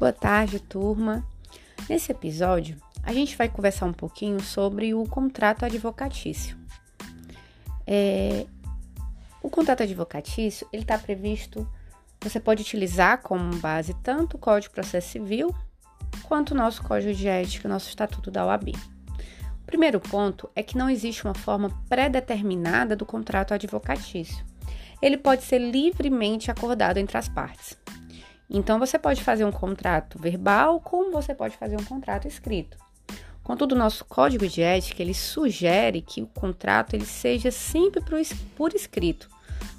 Boa tarde, turma. Nesse episódio, a gente vai conversar um pouquinho sobre o contrato advocatício. É, o contrato advocatício, ele está previsto, você pode utilizar como base tanto o Código de Processo Civil quanto o nosso Código de Ética, nosso Estatuto da OAB. O primeiro ponto é que não existe uma forma pré-determinada do contrato advocatício. Ele pode ser livremente acordado entre as partes. Então você pode fazer um contrato verbal, como você pode fazer um contrato escrito. Contudo, o nosso código de ética ele sugere que o contrato ele seja sempre por escrito,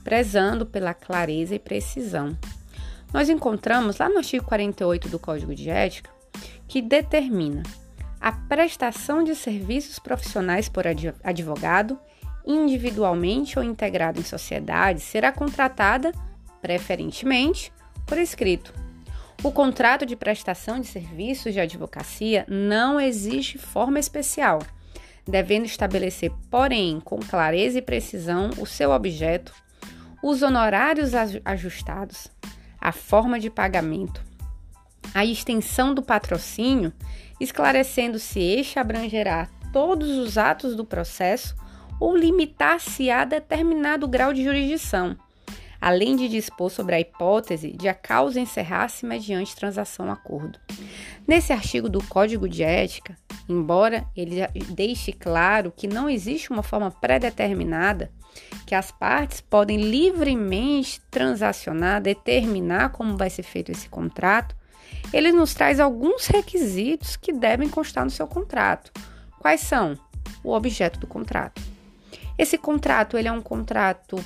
prezando pela clareza e precisão. Nós encontramos lá no artigo 48 do Código de Ética que determina a prestação de serviços profissionais por advogado, individualmente ou integrado em sociedade, será contratada preferentemente por escrito. O contrato de prestação de serviços de advocacia não exige forma especial, devendo estabelecer, porém, com clareza e precisão, o seu objeto, os honorários ajustados, a forma de pagamento, a extensão do patrocínio, esclarecendo se este abrangerá todos os atos do processo ou limitar-se a determinado grau de jurisdição além de dispor sobre a hipótese de a causa encerrar-se mediante transação acordo. Nesse artigo do Código de Ética, embora ele deixe claro que não existe uma forma pré-determinada, que as partes podem livremente transacionar, determinar como vai ser feito esse contrato, ele nos traz alguns requisitos que devem constar no seu contrato. Quais são? O objeto do contrato. Esse contrato ele é um contrato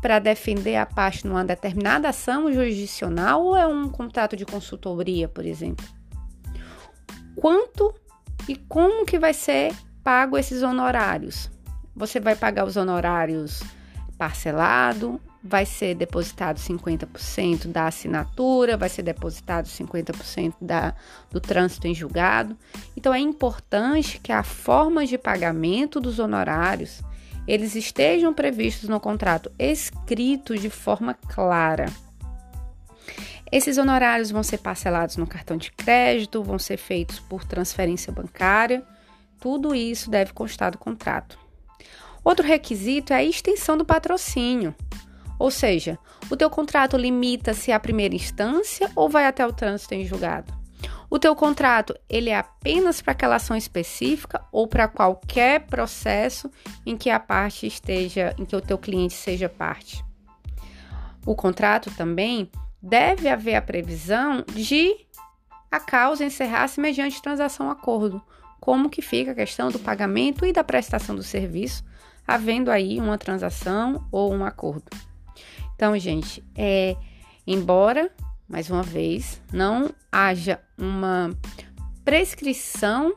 para defender a parte numa determinada ação jurisdicional ou é um contrato de consultoria, por exemplo? Quanto e como que vai ser pago esses honorários? Você vai pagar os honorários parcelado, vai ser depositado 50% da assinatura, vai ser depositado 50% da, do trânsito em julgado. Então é importante que a forma de pagamento dos honorários eles estejam previstos no contrato escrito de forma clara. Esses honorários vão ser parcelados no cartão de crédito, vão ser feitos por transferência bancária. Tudo isso deve constar do contrato. Outro requisito é a extensão do patrocínio. Ou seja, o teu contrato limita-se à primeira instância ou vai até o trânsito em julgado? O teu contrato, ele é apenas para aquela ação específica ou para qualquer processo em que a parte esteja, em que o teu cliente seja parte. O contrato também deve haver a previsão de a causa encerrar-se mediante transação acordo. Como que fica a questão do pagamento e da prestação do serviço, havendo aí uma transação ou um acordo. Então, gente, é, embora mais uma vez, não haja uma prescrição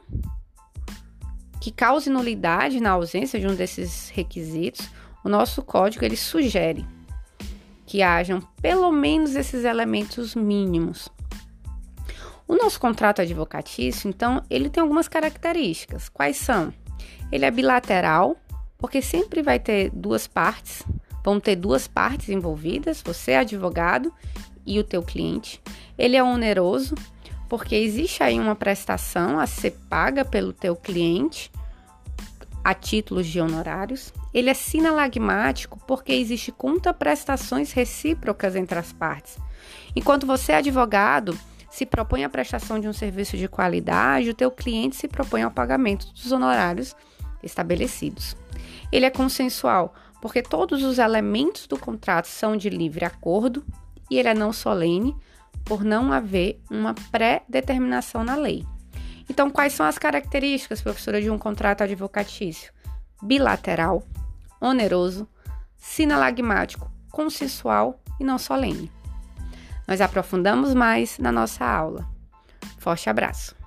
que cause nulidade na ausência de um desses requisitos, o nosso código ele sugere que hajam pelo menos esses elementos mínimos. O nosso contrato advocatício, então, ele tem algumas características. Quais são? Ele é bilateral, porque sempre vai ter duas partes, vão ter duas partes envolvidas, você é advogado e o teu cliente. Ele é oneroso porque existe aí uma prestação a ser paga pelo teu cliente a títulos de honorários. Ele é sinalagmático porque existe contraprestações recíprocas entre as partes. Enquanto você, advogado, se propõe a prestação de um serviço de qualidade, o teu cliente se propõe ao pagamento dos honorários estabelecidos. Ele é consensual, porque todos os elementos do contrato são de livre acordo e ele é não solene por não haver uma pré-determinação na lei. Então, quais são as características, professora, de um contrato advocatício? Bilateral, oneroso, sinalagmático, consensual e não solene. Nós aprofundamos mais na nossa aula. Forte abraço!